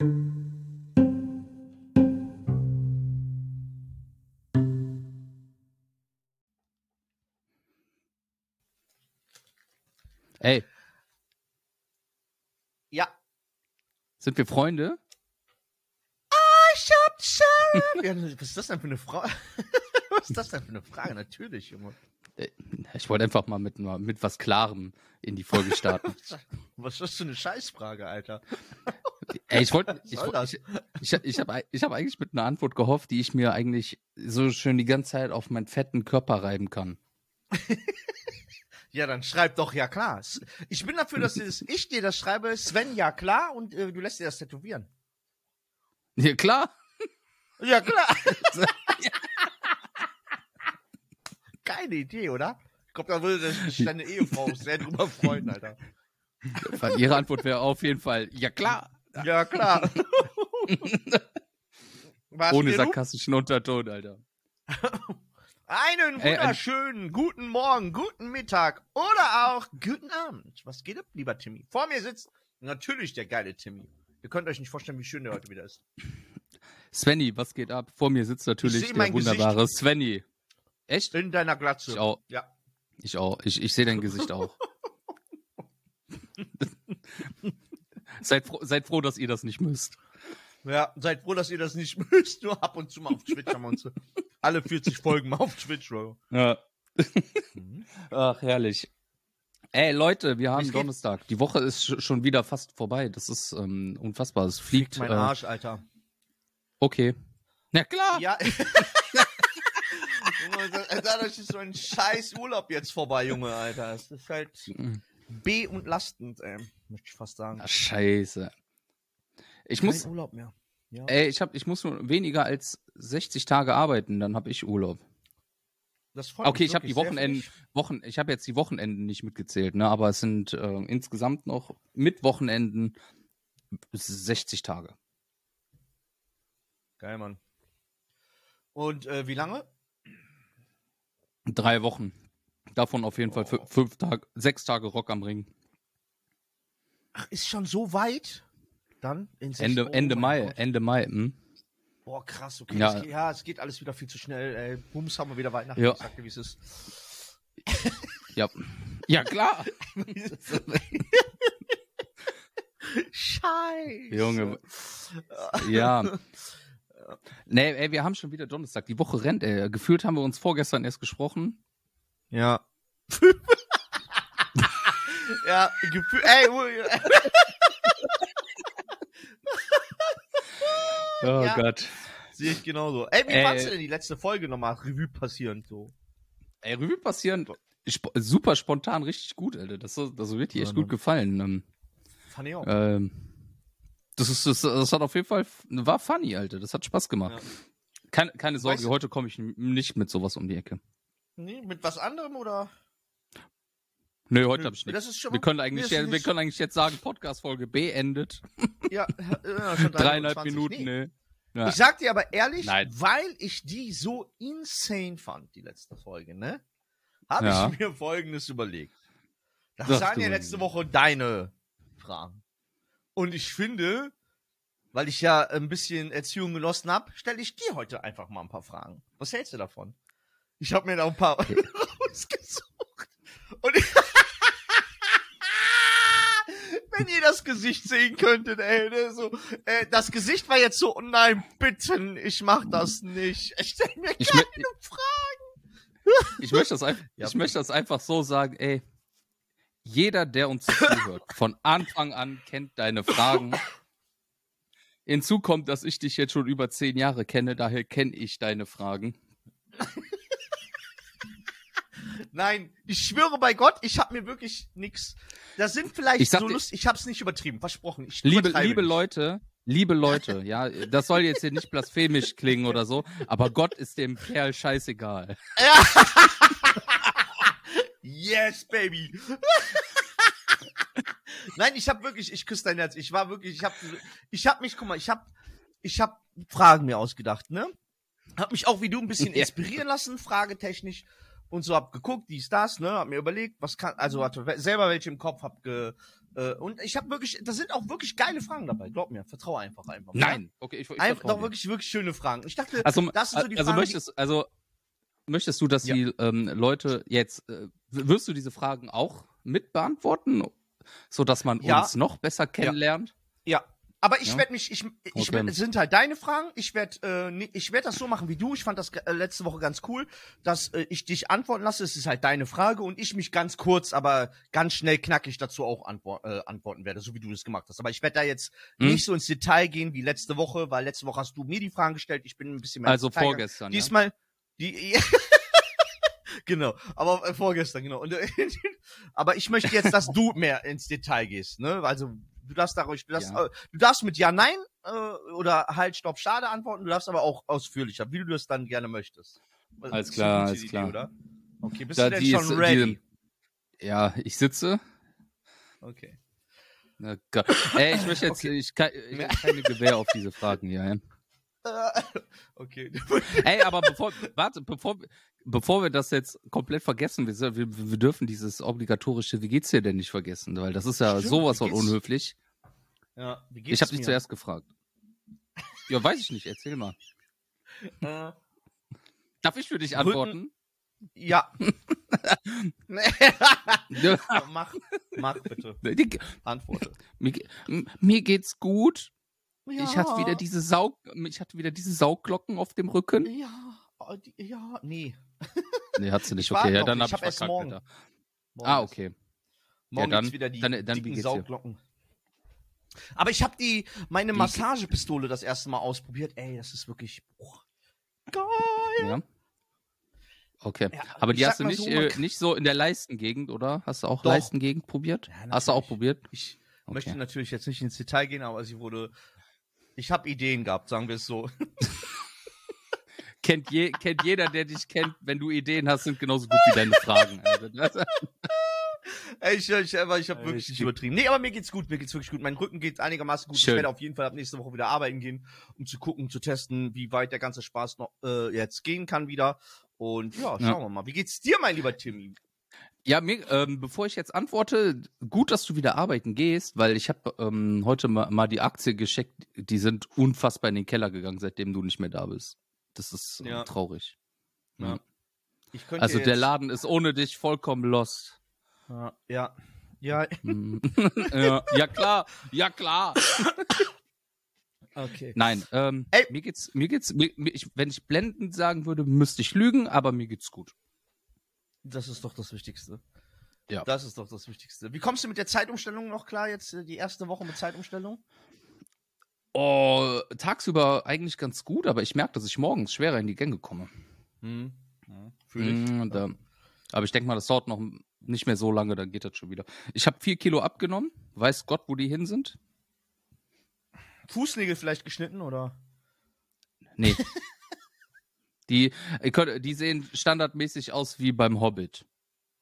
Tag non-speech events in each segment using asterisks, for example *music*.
Ey, Ja. sind wir Freunde? Ich hab schon. ja, was ist das denn für eine Frage? *laughs* was ist das denn für eine Frage? Natürlich, Junge. Äh, Ich wollte einfach mal mit, mit was Klarem in die Folge starten. *laughs* Was ist das für eine Scheißfrage, Alter? Ey, ich wollte, ich, ich, ich, ich habe ich hab eigentlich mit einer Antwort gehofft, die ich mir eigentlich so schön die ganze Zeit auf meinen fetten Körper reiben kann. *laughs* Ja, dann schreib doch ja klar. Ich bin dafür, dass das ich dir das schreibe, Sven ja klar und äh, du lässt dir das tätowieren. Ja, klar. Ja, klar. *laughs* Keine Idee, oder? Ich glaube, da würde sich deine Ehefrau sehr drüber freuen, Alter. Ihre Antwort wäre auf jeden Fall, ja klar. Ja, klar. *laughs* Ohne sarkastischen Unterton, Alter. *laughs* Einen Ey, ein- wunderschönen guten Morgen, guten Mittag oder auch guten Abend. Was geht ab, lieber Timmy? Vor mir sitzt natürlich der geile Timmy. Ihr könnt euch nicht vorstellen, wie schön der heute wieder ist. Svenny, was geht ab? Vor mir sitzt natürlich der mein Gesicht. wunderbare Svenny. Echt? In deiner Glatze. Ich auch. Ja. Ich auch. Ich, ich sehe dein Gesicht auch. *laughs* seid, froh, seid froh, dass ihr das nicht müsst. Ja, seid froh, dass ihr das nicht *laughs* müsst. Nur ab und zu mal auf Twitch haben wir uns alle 40 Folgen mal auf Twitch, Bro. Ja. Mhm. Ach, herrlich. Ey, Leute, wir haben? Donnerstag. Die Woche ist sch- schon wieder fast vorbei. Das ist ähm, unfassbar. Es fliegt. Mein äh, Arsch, Alter. Okay. Na klar. Ja. *laughs* Dadurch ist so ein scheiß Urlaub jetzt vorbei, Junge, Alter. Es ist halt Mhm. B und lastend, ey. Möchte ich fast sagen. Ah, scheiße. Ich Kein muss, Urlaub mehr. Ja. ey, ich hab, ich muss nur weniger als 60 Tage arbeiten, dann habe ich Urlaub. Das freut Okay, mich ich habe die Wochenenden. Wochen, ich habe jetzt die Wochenenden nicht mitgezählt, ne, aber es sind äh, insgesamt noch mit Wochenenden 60 Tage. Geil, Mann. Und äh, wie lange? Drei Wochen. Davon auf jeden Fall Oh. fü- fünf Tage, sechs Tage Rock am Ring. Ach, ist schon so weit? Dann? Ende, oh Ende Mai, Gott. Ende Mai. Hm? Boah, krass, okay. Ja. Es geht, ja, es geht alles wieder viel zu schnell, ey. Bums haben wir wieder Weihnachten. Ja. Ich sag dir, wie es ist. Ja. ja, klar. *laughs* Scheiße. Junge. Ja. Nee, ey, wir haben schon wieder Donnerstag. Die Woche rennt, ey. Gefühlt haben wir uns vorgestern erst gesprochen. Ja. *laughs* ja, Gefühl. Ey. *laughs* Oh Ja. Gott. sehe ich genauso. Ey, wie Ey. fandst du denn die letzte Folge nochmal Revue passieren? So. Ey, Revue passieren. Sp super spontan, richtig gut, Alter. Das, das wird dir Ja, echt gut gefallen. Ähm, Fand ich auch. ähm, das, ist, das, das hat auf jeden Fall, war funny, Alter. Das hat Spaß gemacht. Ja. Keine, keine Sorge, Weißt du- heute komme ich nicht mit sowas um die Ecke. Nee, mit was anderem oder? Nö, heute habe ich nicht. Schon Wir können eigentlich, Nee, ja, wir können eigentlich jetzt sagen, Podcast-Folge beendet. *laughs* Ja, ja schon Dreieinhalb 23. Minuten, Nee. ne? Ja. Ich sag dir aber ehrlich, Nein. weil ich die so insane fand, die letzte Folge, ne? Habe Ja. ich mir folgendes überlegt. Das Sag waren ja letzte Woche deine Fragen. Und ich finde, weil ich ja ein bisschen Erziehung genossen habe, stelle ich dir heute einfach mal ein paar Fragen. Was hältst du davon? Ich habe mir da ein paar *laughs* rausgesucht. Und ich *laughs* Wenn ihr das Gesicht sehen könntet, ey, ne, so, äh, das Gesicht war jetzt so, oh nein, bitten, ich mach das nicht. Ich stell mir Ich, keine mö- Fragen. *laughs* ich, möchte das einfach, Ja, ich möchte das einfach so sagen, ey. Jeder, der uns zuhört, von Anfang an kennt deine Fragen. Hinzu kommt, dass ich dich jetzt schon über zehn Jahre kenne, daher kenne ich deine Fragen. Nein, ich schwöre bei Gott, ich habe mir wirklich nix. Das sind vielleicht Ich sag so Lust, ich hab's nicht übertrieben, versprochen. Ich Liebe, liebe nicht. Leute, liebe Leute, ja, das soll jetzt hier nicht blasphemisch klingen oder so, aber Gott ist dem Kerl scheißegal. *laughs* Yes, baby. *laughs* Nein, ich habe wirklich, ich küsse dein Herz. Ich war wirklich, ich habe, ich habe mich, guck mal, ich habe, ich habe Fragen mir ausgedacht, ne? Hab mich auch wie du ein bisschen *laughs* inspirieren lassen, fragetechnisch und so hab geguckt, dies, das, ne? Hab mir überlegt, was kann, also hatte we- selber welche im Kopf, hab ge, Äh, und ich habe wirklich, da sind auch wirklich geile Fragen dabei. Glaub mir, vertraue einfach einfach. Nein, okay, ich, ich Einfach doch wirklich, wirklich schöne Fragen. Ich dachte, Also, das sind so die also Fragen, möchtest, also möchtest du, dass Ja. die ähm, Leute jetzt, äh, wirst du diese Fragen auch mit beantworten, so dass man Ja. uns noch besser kennenlernt? die, ja. Aber ich Ja? werde mich, ich, ich Okay. werd, es sind halt deine Fragen. Ich werde, äh, ich werde das so machen wie du. Ich fand das äh, letzte Woche ganz cool, dass äh, ich dich antworten lasse. Es ist halt deine Frage und ich mich ganz kurz, aber ganz schnell knackig dazu auch antwort, äh, antworten werde, so wie du das gemacht hast. Aber ich werde da jetzt Hm? nicht so ins Detail gehen wie letzte Woche, weil letzte Woche hast du mir die Fragen gestellt. Ich bin ein bisschen mehr Also Detail gegangen. vorgestern. Ja? Diesmal die *laughs* genau, aber äh, vorgestern genau. Und, äh, *laughs* aber ich möchte jetzt, dass du mehr ins Detail gehst, ne? Also du darfst da ruhig, du darfst, Ja. äh, du darfst mit ja nein äh, oder halt stopp schade antworten. Du darfst aber auch ausführlicher, wie du das dann gerne möchtest. Alles klar, alles Idee, klar. Oder? Okay, bist Da, du denn die schon ist- die- ready? Ja, ich sitze. Okay. Na, Gott. Ey, ich möchte *laughs* jetzt, ich, kann, ich hab keine Gewähr auf diese Fragen hier. Ja. Okay. *laughs* Ey, aber bevor, warte, bevor, bevor wir das jetzt komplett vergessen, wir, wir, wir dürfen dieses obligatorische, wie geht's dir denn nicht vergessen, weil das ist ja Stimmt, sowas von unhöflich. Ja, wie geht's Ich habe dich zuerst gefragt. *laughs* Ja, weiß ich nicht, erzähl mal. Äh, Darf ich für dich Rücken- antworten? ja. *laughs* Ja, mach, mach bitte. Antworte. mir, mir geht's gut. Ja. Ich hatte wieder diese Saug, ich hatte wieder diese Saugglocken auf dem Rücken. Ja, oh, ja, nee. Nee, hat sie *laughs* nicht. Ich Okay, ja, dann nicht. hab Ich hab erst verkackt, morgen. Morgen Ah, okay. Morgen dann- gibt's wieder die dann- dann dicken? Sauglocken. Aber ich habe die meine Massagepistole das erste Mal ausprobiert. Ey, das ist wirklich boah, geil. Ja. Okay. Ja, Aber ich die hast du nicht, so, äh, nicht so in der Leistengegend, oder? Hast du auch Doch. Leistengegend probiert? Ja, hast du auch probiert? Ich Okay. möchte natürlich jetzt nicht ins Detail gehen, aber sie wurde ich habe Ideen gehabt, sagen wir es so. *laughs* Kennt, je, kennt jeder, der dich kennt, wenn du Ideen hast, sind genauso gut wie deine Fragen. Also, *laughs* Ey, ich, ich, aber ich habe wirklich ich- nicht übertrieben. Nee, aber mir geht's gut, mir geht's wirklich gut. Mein Rücken geht einigermaßen gut. Schön. Ich werde auf jeden Fall ab nächste Woche wieder arbeiten gehen, um zu gucken, zu testen, wie weit der ganze Spaß noch äh, jetzt gehen kann wieder. Und ja, schauen Ja. wir mal. Wie geht's dir, mein lieber Timmy? Ja, mir, ähm, bevor ich jetzt antworte, gut, dass du wieder arbeiten gehst, weil ich habe ähm, heute mal, mal die Aktie gescheckt, die sind unfassbar in den Keller gegangen, seitdem du nicht mehr da bist. Das ist äh, Ja. traurig. Ja. Also der Laden ist ohne dich vollkommen lost. Ja, ja. Ja, *laughs* Mhm. *laughs* ja, ja klar, ja klar. okay. Nein, ähm, Ey. mir geht's, mir geht's, mir, mir, ich, wenn ich blendend sagen würde, müsste ich lügen, aber mir geht's gut. Das ist doch das Wichtigste. Ja. Das ist doch das Wichtigste. Wie kommst du mit der Zeitumstellung noch klar jetzt, äh, die erste Woche mit Zeitumstellung? Oh, tagsüber eigentlich ganz gut, aber ich merke, dass ich morgens schwerer in die Gänge komme. Hm. Ja, Fühl ich. Mm, da, aber ich denke mal, das dauert noch nicht mehr so lange, dann geht das schon wieder. Ich habe vier Kilo abgenommen. Weiß Gott, wo die hin sind? Fußnägel vielleicht geschnitten oder? Nee. *laughs* die, die sehen standardmäßig aus wie beim Hobbit.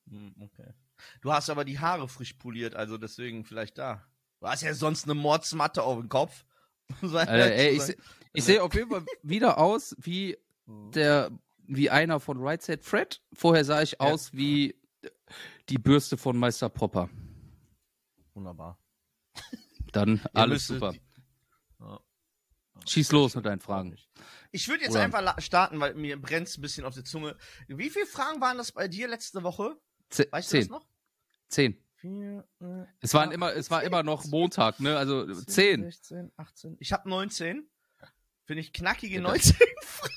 Hm, okay. Du hast aber die Haare frisch poliert, also deswegen vielleicht da. Du hast ja sonst eine Mordsmatte auf dem Kopf. *laughs* Äh, ey, ich, se- ich sehe auf jeden Fall wieder aus wie der, wie einer von Right Said Fred. Vorher sah ich aus wie die Bürste von Meister Popper. Wunderbar. Dann alles super. die- Ja. Schieß los mit deinen Fragen. Ich würde jetzt Oder- einfach starten, weil mir brennt ein bisschen auf die Zunge. Wie viele Fragen waren das bei dir letzte Woche? Ze- Weißt du das zehn. noch? Zehn. Vier, äh, Es waren immer, es war zehn, immer noch zehn, Montag, ne? Also 17, zehn. 16, 18. Ich habe 19. Finde ich knackige Ja, 19 *laughs* Fragen.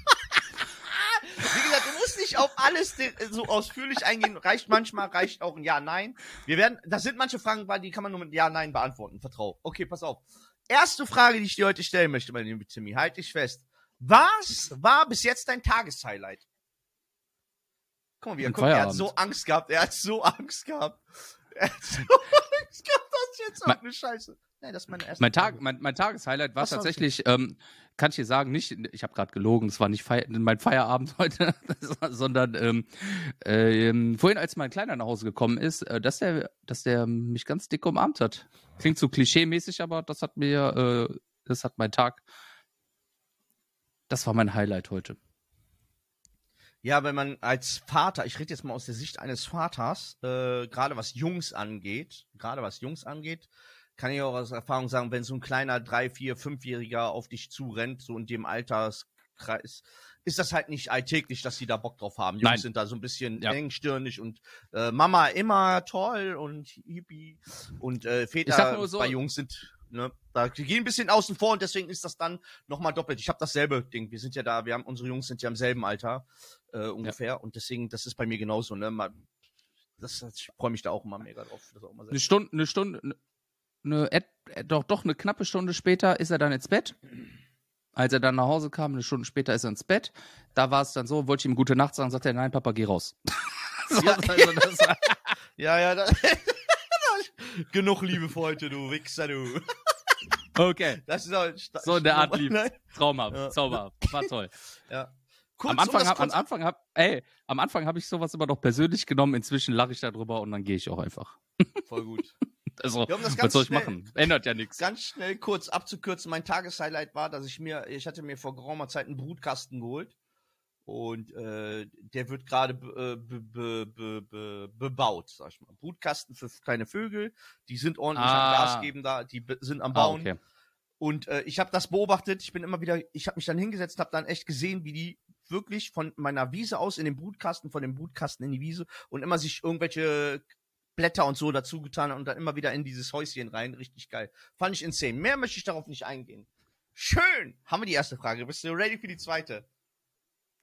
Wie gesagt, du musst nicht auf alles de- so ausführlich eingehen. Reicht manchmal, reicht auch ein Ja, Nein. Wir werden, das sind manche Fragen, die kann man nur mit Ja, Nein beantworten. Vertrau. Okay, pass auf. Erste Frage, die ich dir heute stellen möchte, mein lieber Timmy. Halt dich fest. Was war bis jetzt dein Tageshighlight? Guck mal, wie er guckt. Er hat so Angst gehabt. Er hat so Angst gehabt. Er hat so *laughs* Angst gehabt, dass jetzt Mein- irgendeine Scheiße. Nein, das ist meine erste Mein. Tag, mein, mein Tageshighlight war Was tatsächlich, ähm, kann ich dir sagen, nicht, ich habe gerade gelogen, es war nicht Feier, mein Feierabend *laughs* heute, sondern ähm, ähm, vorhin, als mein Kleiner nach Hause gekommen ist, äh, dass der, dass der mich ganz dick umarmt hat. Klingt so klischee-mäßig, aber das hat mir, äh, das hat mein Tag, das war mein Highlight heute. Ja, wenn man als Vater, ich rede jetzt mal aus der Sicht eines Vaters, äh, gerade was Jungs angeht, gerade was Jungs angeht, kann ich auch aus Erfahrung sagen, wenn so ein kleiner drei, vier, fünfjähriger auf dich zurennt, so in dem Alterskreis, ist das halt nicht alltäglich, dass sie da Bock drauf haben. Jungs Nein. sind da so ein bisschen Ja. engstirnig und äh, Mama immer toll und hippie und äh, Väter so- bei Jungs sind ne, da gehen ein bisschen außen vor und deswegen ist das dann nochmal doppelt. Ich habe dasselbe Ding. Wir sind ja da, wir haben unsere Jungs sind ja im selben Alter äh, ungefähr und deswegen das ist bei mir genauso. Ne, Man, das, ich freue mich da auch immer mega drauf. Das Eine Stunde, eine Stunde, eine, eine, äh, doch, doch eine knappe Stunde später ist er dann ins Bett. Als er dann nach Hause kam, eine Stunde später ist er ins Bett. Da war es dann so, wollte ich ihm gute Nacht sagen, sagt er, nein, Papa, geh raus. so, *laughs* Ja. also das Ja, ja, da, *laughs* *laughs* genug Liebe für heute, du Wichser, du. *laughs* okay. Das ist sta- So in der Art lieb. Nein. Traumhaft, Ja. zauberhaft, war toll. *laughs* Ja. Kurz, am Anfang, um hab, am Anfang hab, ey, am Anfang habe ich sowas immer noch persönlich genommen. Inzwischen lache ich darüber und dann gehe ich auch einfach. voll gut. Also, was soll ich schnell- machen? Ändert ja nichts. Ganz schnell kurz abzukürzen, mein Tageshighlight war, dass ich mir, ich hatte mir vor geraumer Zeit einen Brutkasten geholt und äh, der wird gerade be, äh, be, be, be, be, bebaut, sag ich mal. Brutkasten für kleine Vögel, die sind ordentlich am Ah. Gas geben da, die sind am Ah, Bauen. okay. Und äh, ich habe das beobachtet. Ich bin immer wieder, ich habe mich dann hingesetzt, habe dann echt gesehen, wie die wirklich von meiner Wiese aus in den Brutkasten, von dem Brutkasten in die Wiese und immer sich irgendwelche Blätter und so dazu getan und dann immer wieder in dieses Häuschen rein. Richtig geil. Fand ich insane. Mehr möchte ich darauf nicht eingehen. Schön. Haben wir die erste Frage. Bist du ready für die zweite?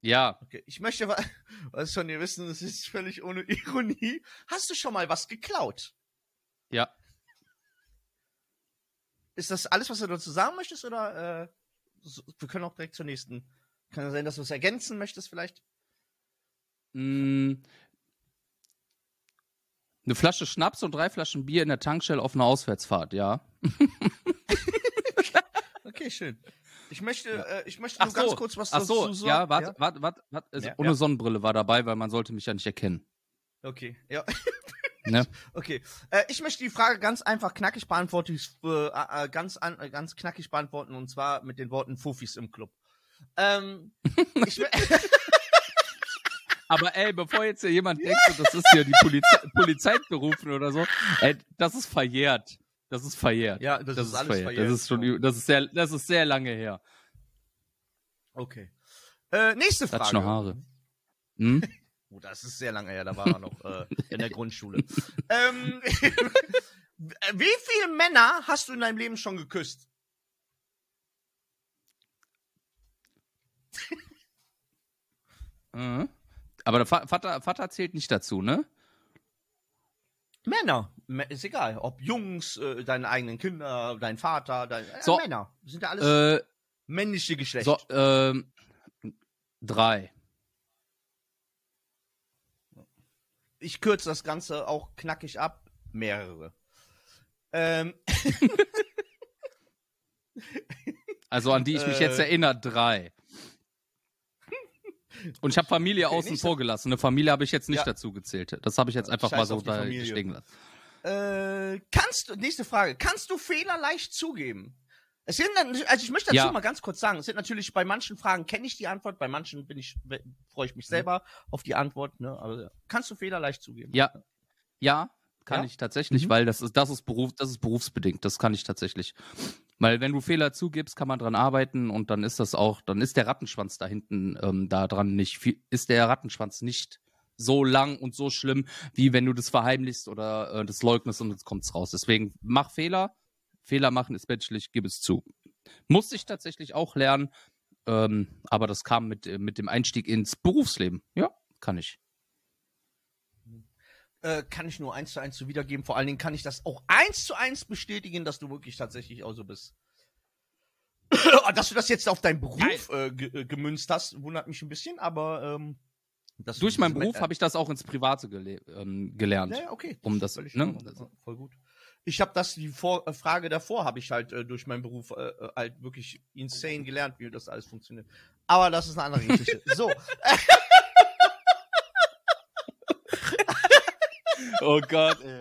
Ja, Okay. Ich möchte wa- *laughs* was von dir wissen, das ist völlig ohne *laughs* Ironie. Hast du schon mal was geklaut? ja. Ist das alles, was du dazu sagen möchtest, oder äh, so, wir können auch direkt zur nächsten. Kann ja sein, dass du es ergänzen möchtest, vielleicht? Mm, eine Flasche Schnaps und drei Flaschen Bier in der Tankstelle auf einer Auswärtsfahrt, ja. *laughs* Okay, schön. Ich möchte, Ja. äh, ich möchte nur ganz so, kurz was Ach so, dazu ja, sagen. warte, warte, warte, warte. Also Ja, ohne ja. Sonnenbrille war dabei, weil man sollte mich ja nicht erkennen. Okay, ja. *laughs* Ne? Okay. Äh, ich möchte die Frage ganz einfach knackig beantworten, äh, äh, ganz, an, äh, ganz knackig beantworten und zwar mit den Worten Fufis im Club. Ähm, *laughs* ich, Aber ey, bevor jetzt hier jemand *laughs* denkt, so, das ist hier die Polizei, Polizei berufen oder so, ey, das ist verjährt. Das ist verjährt. ja, das, Das, ist ist alles verjährt. verjährt. Das ist schon, ü- das ist sehr, das ist sehr lange her. Okay. Äh, nächste Hat noch Frage. Haare. Hm? *laughs* Oh, das ist sehr lange her, da war er noch äh, in der Grundschule. *laughs* ähm, *laughs* wie viele Männer hast du in deinem Leben schon geküsst? Mhm. Aber der Va- Vater, Vater zählt nicht dazu, ne? Männer. Ist egal. Ob Jungs, äh, deine eigenen Kinder, dein Vater, dein, äh, So. Männer. Sind ja alles Äh, männliche Geschlecht. so, ähm, drei. Ich kürze das Ganze auch knackig ab. Mehrere. Ähm, *laughs* Also an die ich mich Äh. jetzt erinnere, drei. Und ich habe Familie Okay, außen vor gelassen. Eine Familie habe ich jetzt nicht Ja. dazu gezählt. Das habe ich jetzt einfach Scheiß mal so da Familie. stehen lassen. äh, kannst du, nächste Frage. Kannst du Fehler leicht zugeben? Es sind also ich möchte dazu Ja. mal ganz kurz sagen, es sind natürlich bei manchen Fragen kenne ich die Antwort, bei manchen bin ich, freue ich Mhm. mich selber auf die Antwort, ne, aber kannst du Fehler leicht zugeben? Ja, ja, kann Ja? ich tatsächlich, Mhm. weil das ist, das ist Beruf, das ist berufsbedingt. Das kann ich tatsächlich. Weil wenn du Fehler zugibst, kann man dran arbeiten und dann ist das auch, dann ist der Rattenschwanz da hinten ähm, da dran nicht ist der Rattenschwanz nicht so lang und so schlimm, wie wenn du das verheimlichst oder äh, das leugnest und jetzt kommt's raus. Deswegen mach Fehler. Fehler machen ist menschlich, gib es zu. Musste ich tatsächlich auch lernen, ähm, aber das kam mit, äh, mit dem Einstieg ins Berufsleben. Ja, kann ich. Äh, kann ich nur eins zu eins so wiedergeben. Vor allen Dingen kann ich das auch eins zu eins bestätigen, dass du wirklich tatsächlich auch so bist. *coughs* dass du das jetzt auf deinen Beruf äh, ge äh, gemünzt hast, wundert mich ein bisschen, aber ähm, Durch meinen Beruf habe ich das auch ins Private gele ähm, gelernt. Ja, okay. um das- ne, normal. voll gut. Ich habe das die Vor äh, Frage davor habe ich halt äh, durch meinen Beruf äh, halt wirklich insane gelernt, wie das alles funktioniert. Aber das ist eine andere Geschichte. *laughs* so, *laughs* Oh Gott, ey.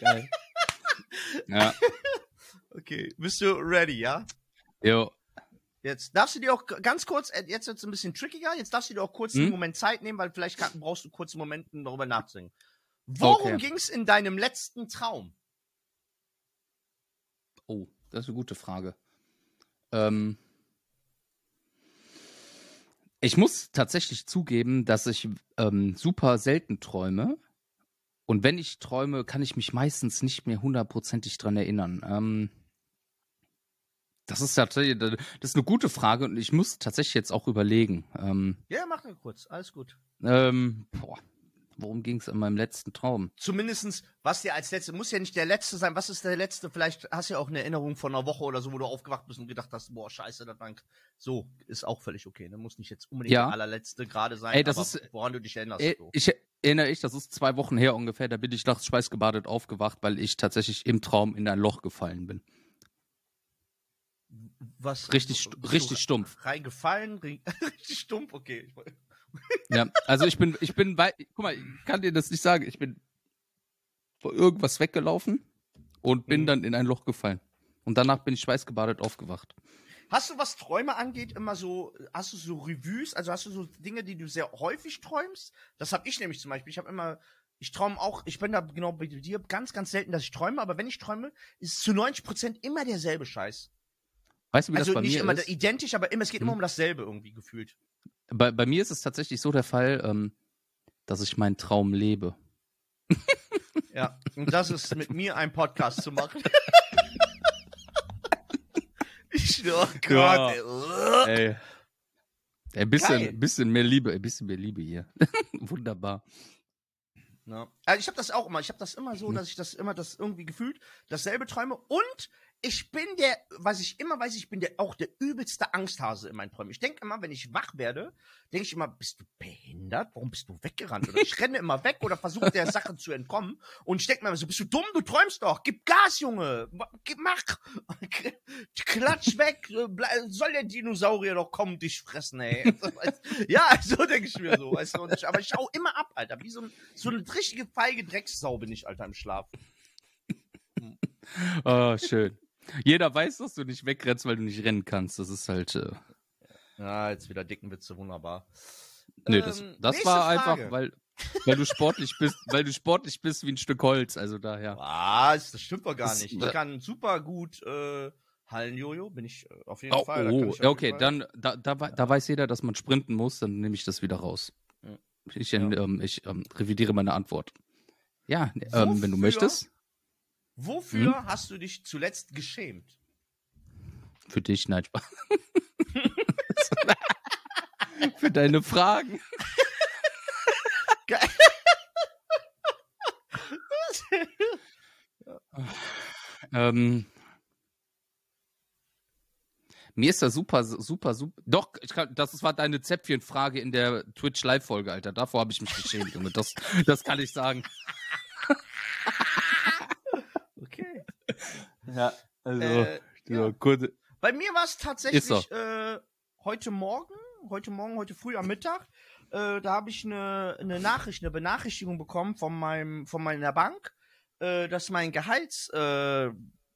Geil. Ja, okay, bist du ready, ja? jo. Jetzt darfst du dir auch ganz kurz, äh, jetzt wird's ein bisschen trickiger, jetzt darfst du dir auch kurz einen Hm? Moment Zeit nehmen, weil vielleicht brauchst du kurz einen Moment, um darüber nachzudenken. Worum Okay. ging's in deinem letzten Traum? Oh, das ist eine gute Frage. Ähm, ich muss tatsächlich zugeben, dass ich ähm, super selten träume. Und wenn ich träume, kann ich mich meistens nicht mehr hundertprozentig dran erinnern. Ähm, das ist tatsächlich, das ist eine gute Frage und ich muss tatsächlich jetzt auch überlegen. Ähm, Ja, mach nur kurz, alles gut. ähm, boah, worum ging es in meinem letzten Traum? Zumindestens, was dir als letzte, muss ja nicht der letzte sein, was ist der letzte? Vielleicht hast du ja auch eine Erinnerung von einer Woche oder so, wo du aufgewacht bist und gedacht hast, boah, scheiße, das war so, ist auch völlig okay. Ne? Muss nicht jetzt unbedingt Ja. der allerletzte gerade sein, Ey, das aber ist- woran du dich erinnerst. Äh, so. Ich erinnere ich, das ist zwei Wochen her ungefähr, da bin ich nachts schweißgebadet aufgewacht, weil ich tatsächlich im Traum in ein Loch gefallen bin. Was, Richtig, richtig stumpf. Reingefallen, ri- *laughs* richtig stumpf, okay. Ja, also ich bin, ich bin weit, guck mal, ich kann dir das nicht sagen, ich bin vor irgendwas weggelaufen und bin Mhm. dann in ein Loch gefallen. Und danach bin ich schweißgebadet aufgewacht. Hast du, was Träume angeht, immer so, hast du so Revues, also hast du so Dinge, die du sehr häufig träumst? Das habe ich nämlich zum Beispiel. Ich habe immer, ich träume auch, ich bin da genau bei dir, ganz, ganz selten, dass ich träume, aber wenn ich träume, ist zu 90% immer derselbe Scheiß. Weißt du, wie Also das bei nicht mir immer ist? identisch, aber immer, es geht immer Mhm. um dasselbe irgendwie gefühlt. Bei, bei mir ist es tatsächlich so der Fall, ähm, dass ich meinen Traum lebe. Ja. Und das ist mit mir ein Podcast zu machen. *laughs* ich, oh Gott, Ja. ey. Ein bisschen, Geil. bisschen mehr Liebe, ein bisschen mehr Liebe hier. *laughs* Wunderbar. Ja. Also ich habe das auch immer. Ich habe das immer so, Mhm. dass ich das immer das irgendwie gefühlt dasselbe träume. Und ich bin der, was ich immer weiß, ich bin der auch der übelste Angsthase in meinen Träumen. Ich denke immer, wenn ich wach werde, denke ich immer, bist du behindert? Warum bist du weggerannt? Oder ich renne immer weg oder versuche der Sache zu entkommen. Und ich denke mir immer so, bist du dumm? Du träumst doch. Gib Gas, Junge. Mach. *laughs* Klatsch weg. Soll der Dinosaurier doch kommen, dich fressen, ey. *laughs* ja, so denke ich mir so. Weißt du? Und ich, aber ich schau immer ab, Alter. Wie so, ein, so eine richtige feige Dreckssau bin ich, Alter, im Schlaf. *laughs* Oh, schön. Jeder weiß, dass du nicht wegrennst, weil du nicht rennen kannst. Das ist halt. Äh, Ja, jetzt wieder dicken Witze, wunderbar. nö, das, Ähm, das nächste war Frage. einfach, weil, weil du sportlich bist, *laughs* weil du sportlich bist wie ein Stück Holz. Also daher. Was? Das stimmt doch gar Das- nicht. Ich kann super gut äh, Hallenjojo, bin ich äh, auf jeden Oh, Fall. oh okay, Fall. dann da, da, da weiß jeder, dass man sprinten muss, dann nehme ich das wieder raus. Ich, Ja. ähm, ich ähm, revidiere meine Antwort. Ja, ähm, wenn du möchtest. Wofür Hm? hast du dich zuletzt geschämt? Für dich, nein, Spaß. *laughs* Für deine Fragen. Geil. *laughs* Ähm, mir ist da super, super, super. Doch, kann, das war deine Zäpfchenfrage in der Twitch Live-Folge, Alter. Davor habe ich mich geschämt, Junge. Das, das kann ich sagen. *laughs* Ja, also, Äh, ja. kurze. Bei mir war es tatsächlich äh, heute Morgen, heute Morgen, heute früh am Mittag. Äh, da habe ich eine, eine Nachricht, eine Benachrichtigung bekommen von meinem, von meiner Bank, äh, dass mein Gehalts, äh,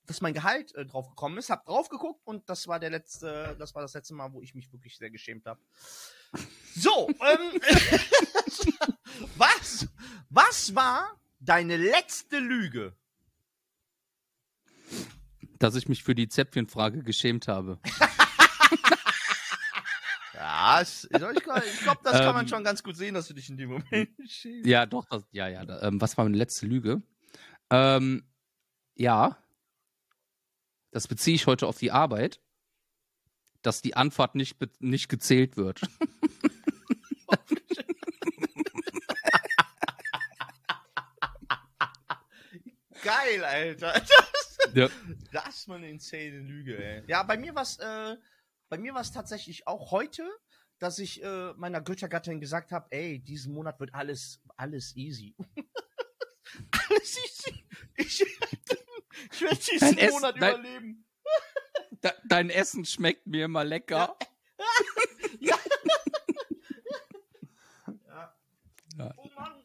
dass mein Gehalt äh, drauf gekommen ist. Hab drauf geguckt und das war der letzte, das war das letzte Mal, wo ich mich wirklich sehr geschämt habe. So, ähm, *laughs* was, was war deine letzte Lüge? Dass ich mich für die Zäpfchenfrage geschämt habe. *laughs* Ja, es- ich glaube, das kann man Ähm, schon ganz gut sehen, dass du dich in dem Moment *laughs* schämst. Ja, doch, das, ja, ja. Da, ähm, was war meine letzte Lüge? Ähm, ja, das beziehe ich heute auf die Arbeit, dass die Anfahrt nicht, nicht gezählt wird. *laughs* Geil, Alter. *laughs* Ja. Das ist mal eine insane Lüge, ey. Ja, bei mir war's, äh, bei mir war's tatsächlich auch heute, dass ich äh, meiner Göttergattin gesagt habe, ey, diesen Monat wird alles, alles easy. *laughs* alles easy. Ich, ich werde diesen Dein Essen- Monat dein- überleben. *laughs* De dein Essen schmeckt mir immer lecker. Ja. Ja. Oh Mann,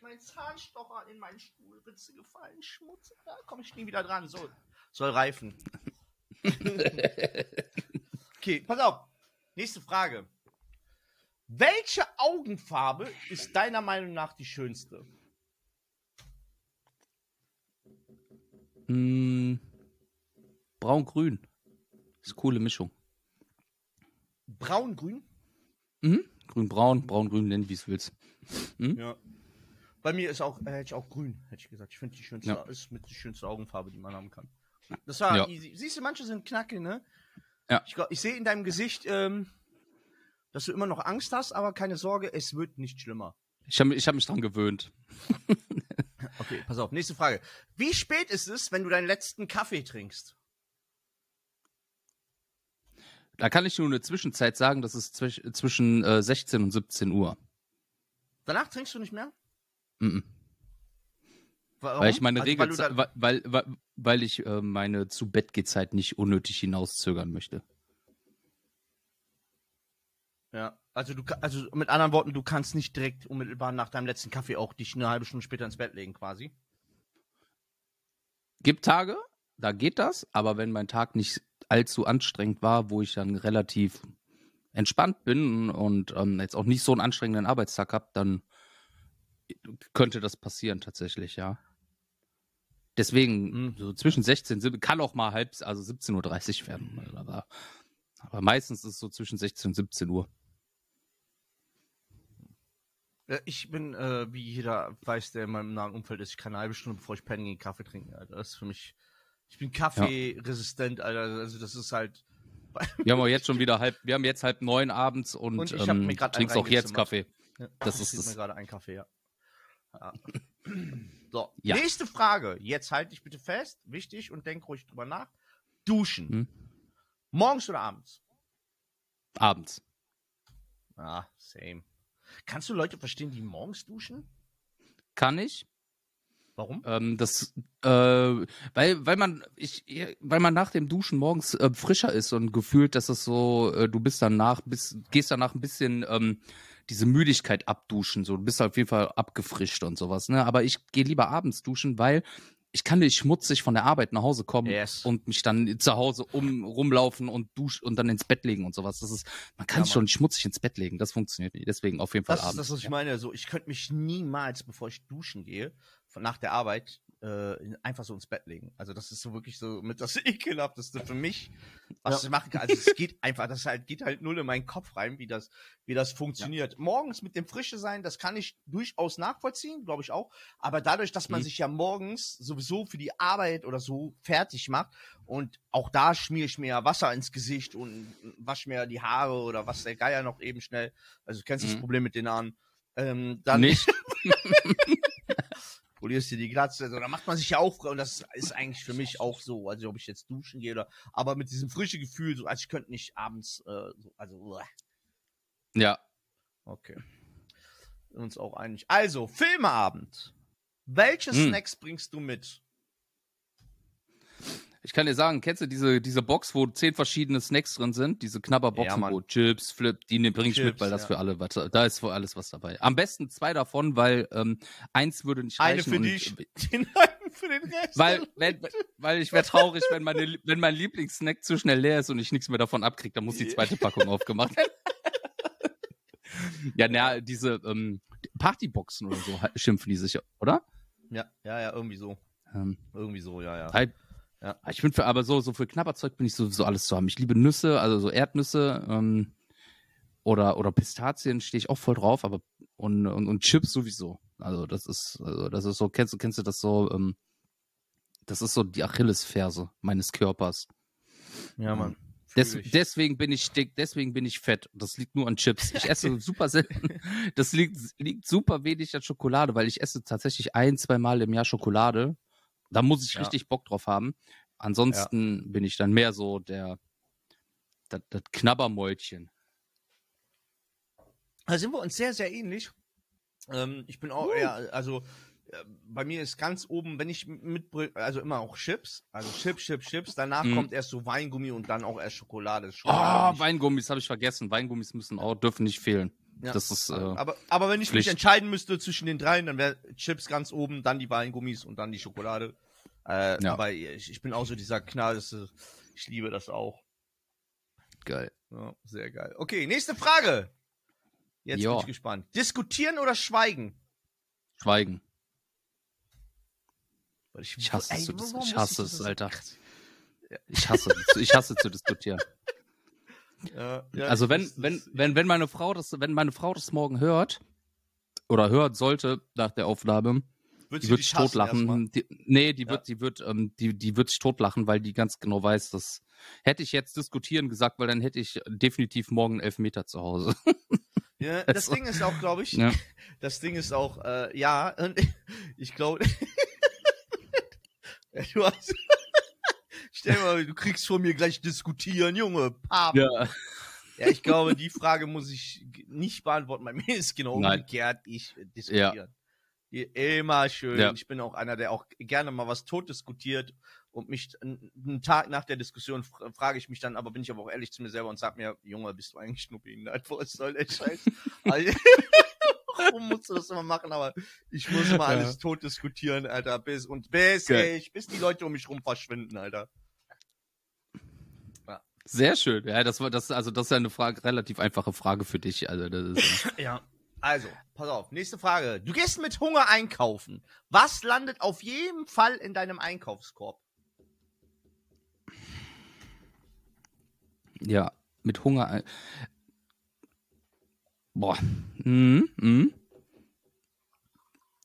mein Zahnstocher in meinen Stuhlritze gefallen. Komme ich nie wieder dran. So, soll reifen. *laughs* Okay, pass auf. Nächste Frage. Welche Augenfarbe ist deiner Meinung nach die schönste? Hm, Braun-Grün. Ist eine coole Mischung. Braun-grün? Mhm. Grün-Braun, Braun-Grün, nennen wie es willst. Hm? Ja. Bei mir ist auch, äh, hätte ich auch grün, hätte ich gesagt. Ich finde die schönste, Ja. ist mit die schönste Augenfarbe, die man haben kann. Das war Ja. easy. Siehst du, manche sind knackig, ne? Ja. Ich, ich sehe in deinem Gesicht, ähm, dass du immer noch Angst hast, aber keine Sorge, es wird nicht schlimmer. Ich habe ich hab mich dran gewöhnt. *laughs* Okay, pass auf, nächste Frage. Wie spät ist es, wenn du deinen letzten Kaffee trinkst? Da kann ich nur eine Zwischenzeit sagen, das ist zwisch zwischen äh, 16 und 17 Uhr. Danach trinkst du nicht mehr? Mhm. Warum? Weil ich meine Also, weil da- weil, weil, weil, weil ich äh, meine zu Bett Zeit nicht unnötig hinauszögern möchte. Ja, also du, also mit anderen Worten, du kannst nicht direkt unmittelbar nach deinem letzten Kaffee auch dich eine halbe Stunde später ins Bett legen, quasi. Gibt Tage, da geht das, aber wenn mein Tag nicht allzu anstrengend war, wo ich dann relativ entspannt bin und ähm, jetzt auch nicht so einen anstrengenden Arbeitstag habe, dann könnte das passieren tatsächlich, ja. Deswegen, Mhm. so zwischen 16, sieb- kann auch mal halb, also 17.30 Uhr werden, aber, aber meistens ist es so zwischen 16 und 17 Uhr. Ja, Ich bin, äh, wie jeder weiß, der in meinem nahen Umfeld ist, ich kann eine halbe Stunde, bevor ich penne, gehe, Kaffee trinken, Alter. Das ist für mich, ich bin kaffeeresistent, Alter. Also das ist halt, *laughs* Wir haben auch jetzt schon wieder halb, wir haben jetzt halb neun abends und, Und ich ähm, mir trinkst auch jetzt. Kaffee. ja, Das ich ist das- mir gerade einen Kaffee, ja. *clears throat* So, Ja. nächste Frage. Jetzt halt dich bitte fest, wichtig und denk ruhig drüber nach. Duschen. Hm. Morgens oder abends? Abends. Ah, same. Kannst du Leute verstehen, die morgens duschen? Kann ich. Warum? Ähm, das, äh, weil, weil man, ich, weil man nach dem Duschen morgens äh, frischer ist und gefühlt, dass es so, äh, du bist danach, bist, gehst danach ein bisschen ähm, diese Müdigkeit abduschen, so, du bist auf jeden Fall abgefrischt und sowas, ne? Aber ich gehe lieber abends duschen, weil ich kann nicht schmutzig von der Arbeit nach Hause kommen Yes. und mich dann zu Hause um rumlaufen und dusch und dann ins Bett legen und sowas. Das ist, man kann Ja, sich schon schmutzig ins Bett legen. Das funktioniert nicht. Deswegen auf jeden Fall Das ist abends. das, was ich meine. So, ich könnte mich niemals, bevor ich duschen gehe, von nach der Arbeit, äh, einfach so ins Bett legen. Also das ist so wirklich so mit das *laughs* ekelhafteste für mich, was Ja. ich machen kann. Also es geht einfach, das halt geht halt null in meinen Kopf rein, wie das, wie das funktioniert. Morgens mit dem Frische sein, das kann ich durchaus nachvollziehen, glaube ich auch. Aber dadurch, dass man Mhm. sich ja morgens sowieso für die Arbeit oder so fertig macht und auch da schmiere ich mir ja Wasser ins Gesicht und wasche mir die Haare oder was der Geier noch eben schnell. Also du kennst das Mhm. Problem mit den Haaren. Ähm, dann Nicht? *laughs* polierst dir die Glatze, so, da macht man sich ja auch, und das ist eigentlich für mich auch so, also ob ich jetzt duschen gehe oder, aber mit diesem frischen Gefühl, so, also ich könnte nicht abends, äh, so, also, uah. Ja. okay. Sind uns auch einig. Also, Filmeabend. Welche Hm. Snacks bringst du mit? Ich kann dir sagen, kennst du diese, diese Box, wo zehn verschiedene Snacks drin sind? Diese Ja, Knabberboxen, Mann. wo Chips, Flip, die ne, bring ich mit, weil das ja. für alle, was, da ist für alles was dabei. Am besten zwei davon, weil ähm, eins würde nicht Eine reichen. für und- dich, *laughs* den einen für den Rest. Weil, wenn, weil ich wäre traurig, wenn, meine, wenn mein Lieblingssnack zu schnell leer ist und ich nichts mehr davon abkriege, dann muss die zweite Packung aufgemacht werden. ja, na, diese ähm, Partyboxen oder so schimpfen die sich, oder? ja, ja, ja, irgendwie so. Ähm, Irgendwie so, ja, ja. Halt, Ja. Ich finde, für aber so, so für Knabberzeug bin ich sowieso alles zu haben. Ich liebe Nüsse, also so Erdnüsse ähm, oder, oder Pistazien stehe ich auch voll drauf, aber und, und, und Chips sowieso. Also das ist, also das ist so, kennst du, kennst du das so, ähm, das ist so die Achillesferse meines Körpers. Ja, Mann. Des, Fühl ich. deswegen bin ich dick, deswegen bin ich fett. Das liegt nur an Chips. Ich esse *laughs* super selten. Das liegt, liegt super wenig an Schokolade, weil ich esse tatsächlich ein, zwei Mal im Jahr Schokolade. Da muss ich Ja. richtig Bock drauf haben. Ansonsten bin ich dann mehr so der das, das Knabbermäulchen. Da sind wir uns sehr, sehr ähnlich. Ähm, ich bin auch eher, also äh, bei mir ist ganz oben, wenn ich mitbringe, also immer auch Chips, also Chips, Chips, Chips. Danach Mhm. kommt erst so Weingummi und dann auch erst Schokolade. Oh, Schokolade nicht- Weingummis habe ich vergessen. Weingummis müssen auch, dürfen nicht fehlen. Ja. Das ist, äh, aber, aber wenn ich Pflicht. mich entscheiden müsste zwischen den dreien, dann wäre Chips ganz oben, dann die Weingummis und dann die Schokolade. Äh, Ja. Aber ich, ich bin auch so dieser Knall, ich liebe das auch. geil. Ja, sehr geil. Okay, nächste Frage. Jetzt Ja. bin ich gespannt. Diskutieren oder schweigen? Schweigen. Weil Ich hasse es ich hasse es, Alter. Ich hasse, ich hasse zu diskutieren. *laughs* Ja, ja, also wenn, wenn, wenn, wenn meine Frau das, wenn meine Frau das morgen hört, oder hören sollte nach der Aufnahme, Würdest die wird sich totlachen. Die, nee, die Ja. wird, die wird, ähm, die, die wird sich totlachen, weil die ganz genau weiß, dass hätte ich jetzt diskutieren gesagt, weil dann hätte ich definitiv morgen einen Elfmeter zu Hause. *laughs* Ja, *laughs* das Also- Ding ist auch, glaube ich, Ja. *laughs* das Ding ist auch, äh, ja, ich glaube, du hast, stell mal, du kriegst von mir gleich diskutieren, Junge, Pap. Ja. Ja. ich glaube, die Frage muss ich nicht beantworten. Bei mir ist genau Nein. umgekehrt, ich äh, diskutieren. Hier Immer schön. Ja. Ich bin auch einer, der auch gerne mal was tot diskutiert und mich einen Tag nach der Diskussion fra- frage ich mich dann, aber bin ich aber auch ehrlich zu mir selber und sag mir, Junge, bist du eigentlich nur behindert? *laughs* Was soll der Scheiß? *laughs* Warum musst du das immer machen? Aber ich muss Ja. alles tot diskutieren, Alter, bis und bis Geil. ich, bis die Leute um mich rum verschwinden, Alter. Sehr schön. Ja, das war das, also das ist ja eine Frage, relativ einfache Frage für dich. Also das ist, *laughs* Ja. Also, pass auf, nächste Frage. Du gehst mit Hunger einkaufen. Was landet auf jeden Fall in deinem Einkaufskorb? ja, mit Hunger. ein- Boah. Mhm, mhm.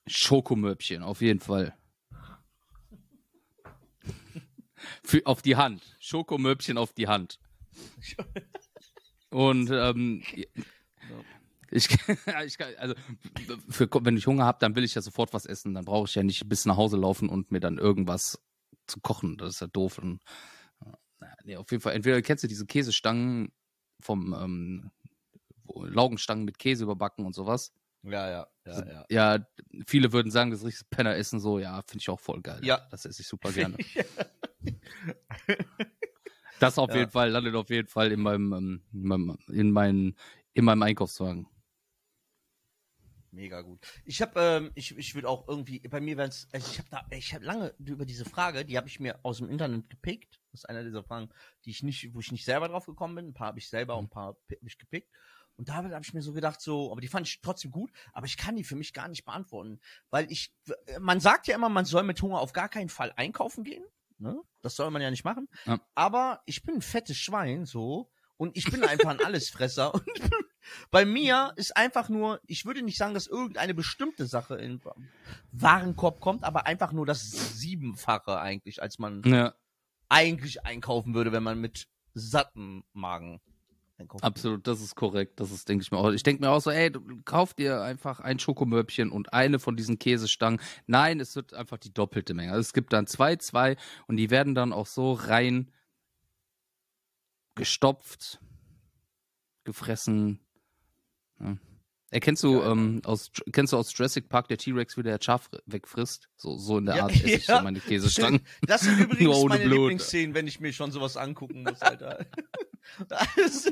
Schokomörbchen, auf jeden Fall. Für, auf die Hand. Schokomörbchen auf die Hand. Und ähm, ich, *laughs* ich kann- also für, wenn ich Hunger habe, dann will ich ja sofort was essen. Dann brauche ich ja nicht bis nach Hause laufen und mir dann irgendwas zu kochen. Das ist ja doof. Und, nee, auf jeden Fall. Entweder kennst du diese Käsestangen vom ähm, Laugenstangen mit Käse überbacken und sowas. Ja, ja, ja, ja. Ja, viele würden sagen, das ist richtiges Penner-Essen so. Ja, finde ich auch voll geil. Ja. Das esse ich super gerne. *laughs* Das auf Ja. jeden Fall landet auf jeden Fall in meinem, ähm, in meinem, in meinem, in meinem Einkaufswagen. Mega gut. Ich habe, ähm, ich, ich würde auch irgendwie, bei mir wären es, also ich habe da, ich habe lange über diese Frage, die habe ich mir aus dem Internet gepickt. Das ist einer dieser Fragen, die ich nicht, wo ich nicht selber drauf gekommen bin. Ein paar habe ich selber und ein paar habe ich gepickt. Und da habe ich mir so gedacht, so, aber die fand ich trotzdem gut, aber ich kann die für mich gar nicht beantworten. Weil ich, man sagt ja immer, man soll mit Hunger auf gar keinen Fall einkaufen gehen. Ne? Das soll man ja nicht machen. Ja. Aber ich bin ein fettes Schwein, so. Und ich bin einfach ein *laughs* Allesfresser. Und bei mir ist einfach nur, ich würde nicht sagen, dass irgendeine bestimmte Sache in Warenkorb kommt, aber einfach nur das Siebenfache eigentlich, als man Ja, eigentlich einkaufen würde, wenn man mit satten Magen einkaufen absolut, das ist korrekt. Das ist, denke ich mir auch. Ich denke mir auch so, ey, du kauf dir einfach ein Schokomörbchen und eine von diesen Käsestangen. Nein, es wird einfach die doppelte Menge. Also es gibt dann zwei, zwei und die werden dann auch so rein gestopft, gefressen. Ja. Erkennst du, Geil. ähm, aus, kennst du aus Jurassic Park der T-Rex, wie der Schaf wegfrisst? So, so in der Ja, Art esse ich ja. so meine Käsestangen. Das sind *laughs* übrigens meine Blut. Lieblingsszenen, wenn ich mir schon sowas angucken muss, Alter. *laughs* *laughs*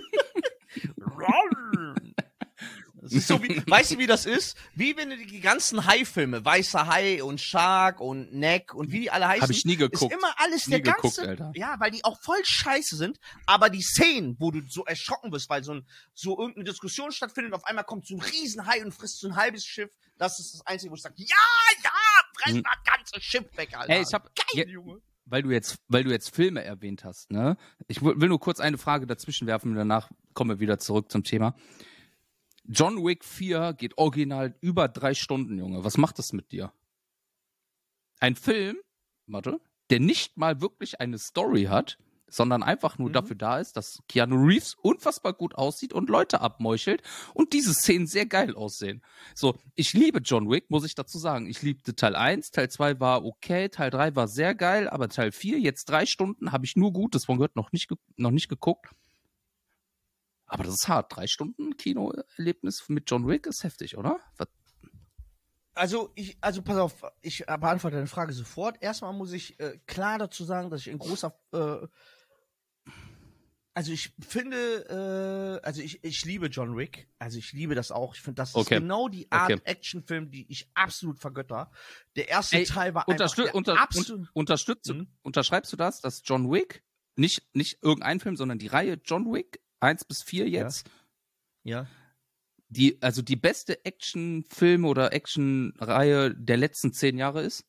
So wie, weißt du, wie das ist? Wie wenn du die ganzen Hai-Filme, Weißer Hai und Shark und Neck und wie die alle heißen. Habe ich nie geguckt. Ist immer alles Nie der geguckt, ganze, Alter. ja, weil die auch voll scheiße sind, aber die Szenen, wo du so erschrocken bist, weil so ein, so irgendeine Diskussion stattfindet und auf einmal kommt so ein Riesenhai und frisst so ein halbes Schiff, das ist das Einzige, wo ich sage, ja, ja, fress Hm. das ganze Schiff weg, Alter. Ey, ich hab- Geil, ja- Junge. Weil du jetzt, weil du jetzt Filme erwähnt hast, ne? Ich will nur kurz eine Frage dazwischen werfen, danach kommen wir wieder zurück zum Thema. John Wick 4 geht original über drei Stunden, Junge. Was macht das mit dir? Ein Film, warte, der nicht mal wirklich eine Story hat, sondern einfach nur Mhm. dafür da ist, dass Keanu Reeves unfassbar gut aussieht und Leute abmeuchelt und diese Szenen sehr geil aussehen. So, ich liebe John Wick, muss ich dazu sagen. Ich liebte Teil 1, Teil 2 war okay, Teil 3 war sehr geil, aber Teil 4, jetzt drei Stunden, habe ich nur Gutes von gehört, noch nicht, noch nicht geguckt. Aber das ist hart. Drei Stunden Kinoerlebnis mit John Wick ist heftig, oder? Was? Also, ich, also pass auf, ich beantworte deine Frage sofort. Erstmal muss ich äh, klar dazu sagen, dass ich ein großer, äh, also ich finde, äh, also ich, ich liebe John Wick. Also ich liebe das auch. Ich finde, das Okay. ist genau die Art Okay. Actionfilm, die ich absolut vergötter. Der erste Ey, Teil war einfach Unterstütz, der unter, absolut. un, unterstützt, Mhm. unterschreibst du das, dass John Wick nicht, nicht irgendein Film, sondern die Reihe John Wick, 1 bis 4 jetzt. Ja. Die, also die beste Actionfilm oder Actionreihe der letzten zehn Jahre ist?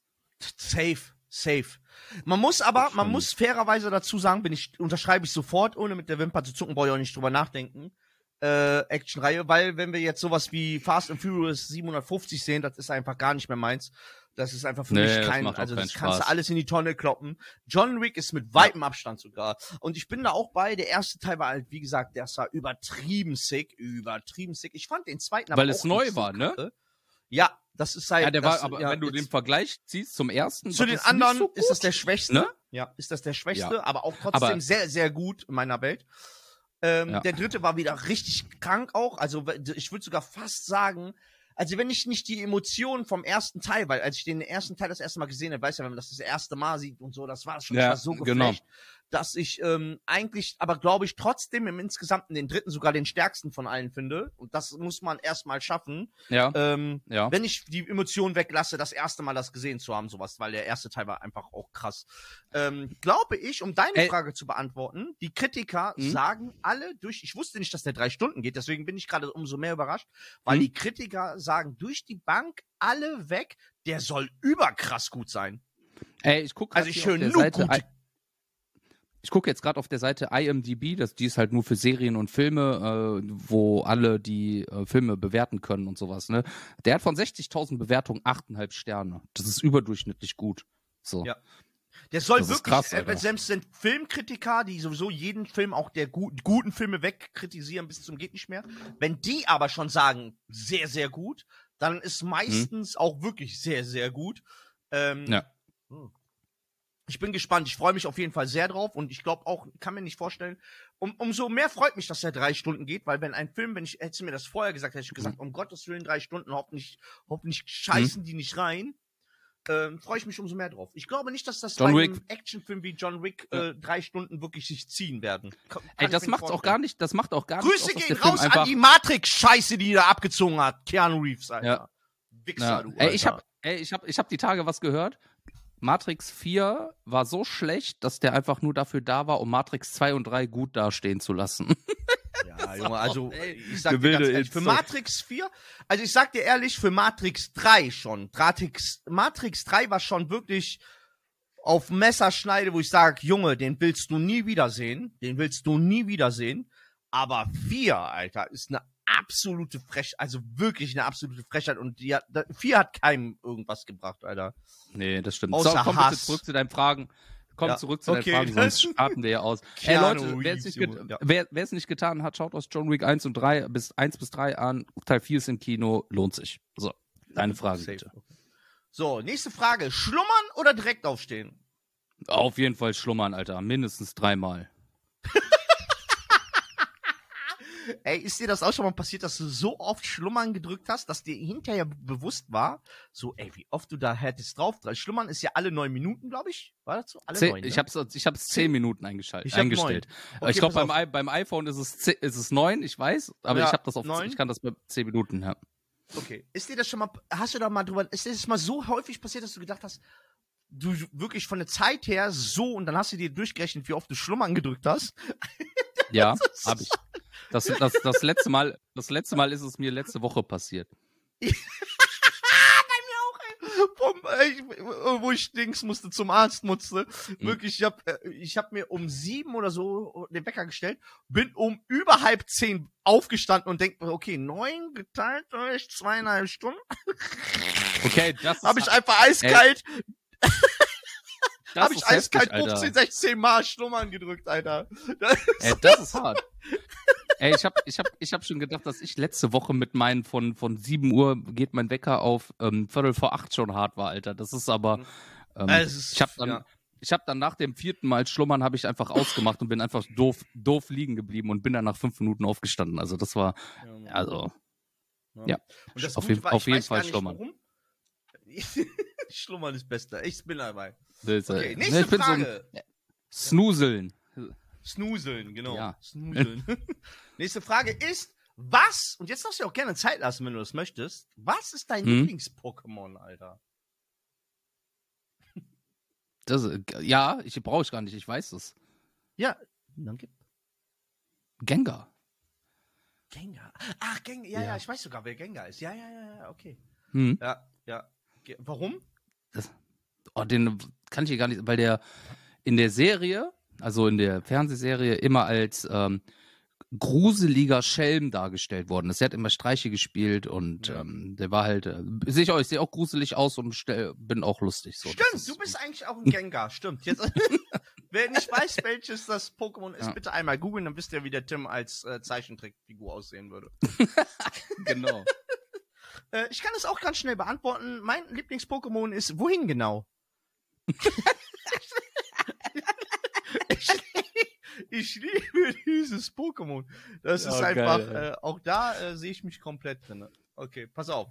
Safe, safe. Man muss aber, man muss fairerweise dazu sagen, bin ich, unterschreibe ich sofort, ohne mit der Wimper zu zucken, brauche ich auch nicht drüber nachdenken. Äh, Actionreihe, weil wenn wir jetzt sowas wie Fast and Furious 750 sehen, das ist einfach gar nicht mehr meins. Das ist einfach für Nee, mich das kein, auch also das kannst du alles in die Tonne kloppen. John Wick ist mit weitem Abstand sogar. Und ich bin da auch bei, der erste Teil war halt, wie gesagt, der war übertrieben sick, übertrieben sick. Ich fand den zweiten Weil aber es auch neu war, ne? Ja, das ist halt. Ja, der das, war, aber ja, wenn du den Vergleich ziehst zum ersten, zu das den ist anderen so ist das der Schwächste. Ne? Ja, ist das der Schwächste, Ja. aber auch trotzdem Aber- sehr, sehr gut in meiner Welt. Ähm, Ja. Der dritte war wieder richtig krank auch. Also ich würde sogar fast sagen, also wenn ich nicht die Emotionen vom ersten Teil, weil als ich den ersten Teil das erste Mal gesehen habe, weißt du, wenn man das das erste Mal sieht und so, das war schon Ja, war so genau. Dass ich ähm, eigentlich, aber glaube ich trotzdem im Insgesamten den dritten sogar den stärksten von allen finde. Und das muss man erstmal schaffen. Ja, Ähm, ja. wenn ich die Emotionen weglasse, das erste Mal das gesehen zu haben, sowas, weil der erste Teil war einfach auch krass. Ähm, glaube ich, um deine Ey. Frage zu beantworten, die Kritiker Mhm. sagen alle durch, ich wusste nicht, dass der drei Stunden geht, deswegen bin ich gerade umso mehr überrascht, weil Mhm. die Kritiker sagen durch die Bank alle weg, der soll überkrass gut sein. Ey, ich gucke Also ich höre nur Seite, gute ich gucke jetzt gerade auf der Seite IMDb, das, die ist halt nur für Serien und Filme, äh, wo alle die äh, Filme bewerten können und sowas, ne? Der hat von 60.000 Bewertungen 8,5 Sterne. Das ist überdurchschnittlich gut. So. Ja. Der soll Das wirklich, krass, äh, selbst sind Filmkritiker, die sowieso jeden Film, auch der gut, guten Filme wegkritisieren bis zum geht nicht mehr, wenn die aber schon sagen, sehr, sehr gut, dann ist meistens auch wirklich sehr, sehr gut. Ähm, Ja. hm. Ich bin gespannt. Ich freue mich auf jeden Fall sehr drauf und ich glaube auch, kann mir nicht vorstellen, um, umso mehr freut mich, dass er drei Stunden geht, weil wenn ein Film, wenn ich, hätte mir das vorher gesagt, hätte ich gesagt, um Gottes Willen drei Stunden, hoffentlich, hoffentlich scheißen die nicht rein. Ähm, freue ich mich umso mehr drauf. Ich glaube nicht, dass das John bei Wick- einem Actionfilm wie John Wick äh, drei Stunden wirklich sich ziehen werden. Kann- Ey, das macht's auch gar nicht, das macht auch gar Grüße nicht dass gehen raus an die Matrix-Scheiße, die er abgezogen hat. Keanu Reeves, Alter. Ja. Wichser, Ja. du. Ey, ich Alter. hab, ey, ich hab, ich hab die Tage was gehört. Matrix 4 war so schlecht, dass der einfach nur dafür da war, um Matrix 2 und 3 gut dastehen zu lassen. *laughs* Ja, Junge, also Ey, ich sag dir ganz ehrlich, für. Matrix 4, also ich sag dir ehrlich, für Matrix 3 schon. Matrix, Matrix 3 war schon wirklich auf Messerschneide, wo ich sage, Junge, den willst du nie wiedersehen. Den willst du nie wiedersehen. Aber 4, Alter, ist eine absolute Frechheit, also wirklich eine absolute Frechheit. Und die hat, 4 hat keinem irgendwas gebracht, Alter. Nee, das stimmt. Außer so, komm bitte Hass. zurück zu deinen Fragen. Komm Ja, zurück zu okay. deinen Fragen, sonst *laughs* starten wir ja aus. Ey Leute, wer es nicht, ja. wer, nicht getan hat, schaut aus John Wick 1 und 3 bis 1 bis 3 an. Teil 4 ist im Kino, lohnt sich. So, deine Frage Safe. bitte. So, nächste Frage. Schlummern oder direkt aufstehen? Auf jeden Fall schlummern, Alter. Mindestens dreimal. *laughs* Ey, ist dir das auch schon mal passiert, dass du so oft Schlummern gedrückt hast, dass dir hinterher bewusst war, so, ey, wie oft du da hättest drauf. Schlummern ist ja alle neun Minuten, glaube ich. War das so? Alle Zehn, neun. ich ne? hab's, ich hab's zehn Minuten eingeschaltet, Ich eingestellt. Okay, ich glaube, beim, beim iPhone ist es, ze- ist es neun, ich weiß, aber Ja, ich habe das auf, neun. ich kann das bei zehn Minuten, ja. Okay. Ist dir das schon mal, hast du da mal drüber, ist dir das mal so häufig passiert, dass du gedacht hast, du wirklich von der Zeit her so und dann hast du dir durchgerechnet, wie oft du Schlummern gedrückt hast? *laughs* Ja, habe ich. Das, das, das letzte Mal, das letzte Mal ist es mir letzte Woche passiert. Vom, äh, ich, wo ich Dings musste, zum Arzt musste. Mhm. Wirklich, ich hab, äh, ich hab mir um sieben oder so den Wecker gestellt, bin um über halb zehn aufgestanden und denk mir, okay, neun geteilt durch zweieinhalb Stunden, Okay, das ist, habe ich einfach eiskalt, das habe ich heftig, eiskalt Alter. 15, 16 Mal Schlummern gedrückt, Alter. Ey, das ist hart. *laughs* Ey, ich habe ich hab, ich hab schon gedacht, dass ich letzte Woche mit meinen von, von 7 Uhr geht mein Wecker auf ähm, Viertel vor acht schon hart war, Alter. Das ist aber. Ähm, Es ist- ich habe dann, ja. ich hab dann nach dem vierten Mal Schlummern habe ich einfach ausgemacht und bin einfach doof, doof liegen geblieben und bin dann nach fünf Minuten aufgestanden. Also das war, also, ja. Und das auf Gute jeden- war, auf jeden Fall schlummern. *laughs* Schlummern ist bester. Ich bin dabei. Okay, ne, nächste ich bin so ein Snoozeln, genau. Ja. Snoozeln. *laughs* Nächste Frage ist, was, und jetzt darfst du dir auch gerne Zeit lassen, wenn du das möchtest, was ist dein Hm? Lieblings-Pokémon, Alter? Das, äh, ja, ich brauche ich gar nicht, ich weiß es. Ja, dann gib. Gengar. Gengar. Ach, Gengar. Ja, ja, Ja. ich weiß sogar, wer Gengar ist. Ja, ja, ja, ja, okay. Hm. Ja, ja. Warum? Oh, den kann ich hier gar nicht, weil der in der Serie, also in der Fernsehserie, immer als ähm, gruseliger Schelm dargestellt worden. Er hat immer Streiche gespielt und Ja. ähm, der war halt, äh, sehe ich auch, ich sehe auch gruselig aus und stell, bin auch lustig. So. Das Stimmt, ist- du bist eigentlich auch ein Gengar. Stimmt. Jetzt, *laughs* wer nicht weiß, welches das Pokémon ist, Ja. bitte einmal googeln, dann wisst ihr, wie der Tim als äh, Zeichentrickfigur aussehen würde. *laughs* Genau. *laughs* Äh, ich kann es auch ganz schnell beantworten. Mein Lieblings-Pokémon ist wohin genau? *laughs* ich, liebe dieses Pokémon. Das ist Ja, einfach, geil, äh, auch da äh, sehe ich mich komplett drin. Okay, pass auf.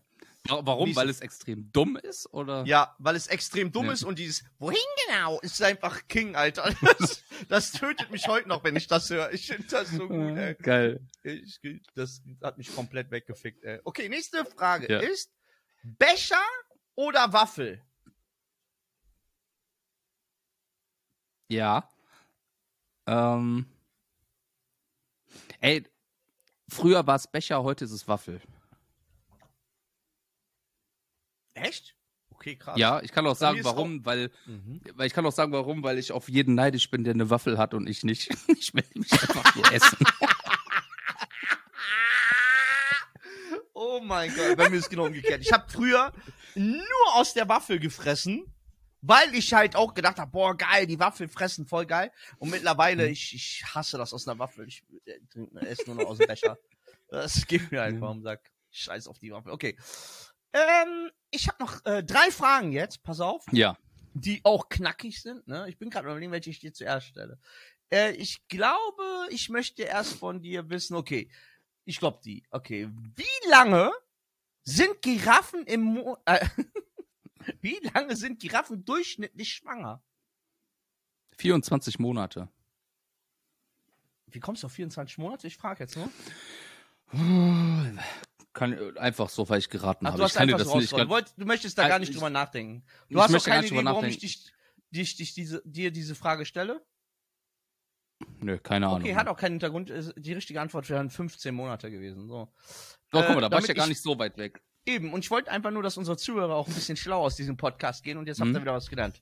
Wa- Warum? Weil es extrem dumm ist? Oder? Ja, weil es extrem dumm Ja. ist und dieses Wohin genau ist einfach King, Alter. *laughs* Das, das tötet mich heute noch, wenn ich das höre. Ich finde das so gut, ey. Geil. Ich, das hat mich komplett weggefickt, ey. Okay, nächste Frage Ja. ist Becher oder Waffel? Ja. Ähm. Ey, früher war es Becher, heute ist es Waffel. Echt? Okay, krass. Ja, ich kann auch sagen, warum, weil, Mhm. weil ich kann auch sagen, warum, weil ich auf jeden neidisch bin, der eine Waffel hat und ich nicht. *laughs* Ich will mich einfach nur essen. *laughs* Oh mein Gott, bei mir ist genau umgekehrt. Ich habe früher nur aus der Waffel gefressen, weil ich halt auch gedacht habe, boah, geil, die Waffel fressen, voll geil. Und mittlerweile, Mhm. ich, ich hasse das aus einer Waffel. Ich äh, trink, esse nur noch aus dem Becher. *laughs* Das geht mir einfach um den Sack. Scheiß auf die Waffel. Okay. Ähm, ich habe noch äh, drei Fragen jetzt, pass auf, Ja. die auch knackig sind. Ne? Ich bin gerade überlegen, welche ich dir zuerst stelle. Äh, ich glaube, ich möchte erst von dir wissen, okay, ich glaube die. Okay, wie lange sind Giraffen im Mo äh, *laughs* *laughs* Wie lange sind Giraffen durchschnittlich schwanger? 24 Monate. Wie kommst du auf 24 Monate? Ich frage jetzt nur. Kann einfach so, weil ich geraten Ach, habe. du hast Ich kann einfach so nicht. rausgehauen. Du, möchtest da gar nicht ich- drüber nachdenken. Du ich hast doch keine Idee, warum ich dich, dich, dich diese, dir diese Frage stelle? Nö, keine Ahnung. Okay, hat auch keinen Hintergrund. Die richtige Antwort wären 15 Monate gewesen. So. Oh, guck mal, da Äh, war ich ja gar ich- nicht so weit weg. Eben, und ich wollte einfach nur, dass unsere Zuhörer auch ein bisschen schlau aus diesem Podcast gehen und jetzt habt Mhm. ihr wieder was gelernt.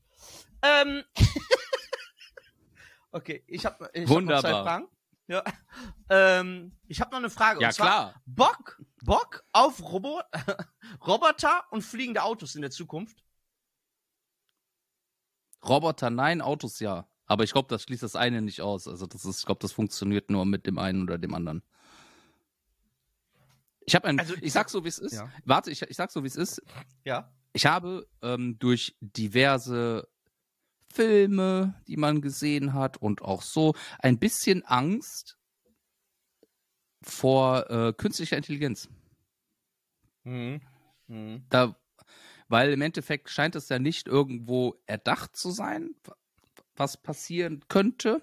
Ähm. *laughs* okay, ich habe ich hab noch zwei Wunderbar. Fragen. Ja. Ähm, ich habe noch eine Frage. Ja, und zwar, klar. Bock, Bock auf Robo *laughs* Roboter und fliegende Autos in der Zukunft? Roboter nein, Autos ja. Aber ich glaube, das schließt das eine nicht aus. Also das ist, ich glaube, das funktioniert nur mit dem einen oder dem anderen. Ich habe ein, Also, ich sag so, wie es ist. Ja. Warte, ich, ich sag so, wie es ist. Ja. Ich habe ähm, durch diverse Filme, die man gesehen hat und auch so, ein bisschen Angst vor äh, künstlicher Intelligenz. Mhm. Mhm. Da, weil im Endeffekt scheint es ja nicht irgendwo erdacht zu sein, was passieren könnte.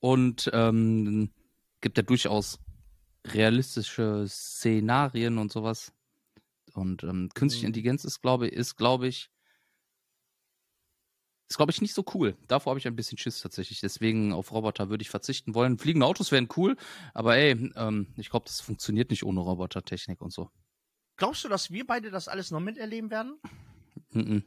Und ähm, gibt ja durchaus realistische Szenarien und sowas. Und ähm, künstliche Mhm. Intelligenz ist, glaube ich, ist, glaube ich, ist, glaube ich, nicht so cool. Davor habe ich ein bisschen Schiss tatsächlich. Deswegen auf Roboter würde ich verzichten wollen. Fliegende Autos wären cool, aber ey, ähm, ich glaube, das funktioniert nicht ohne Robotertechnik und so. Glaubst du, dass wir beide das alles noch miterleben werden? Mhm.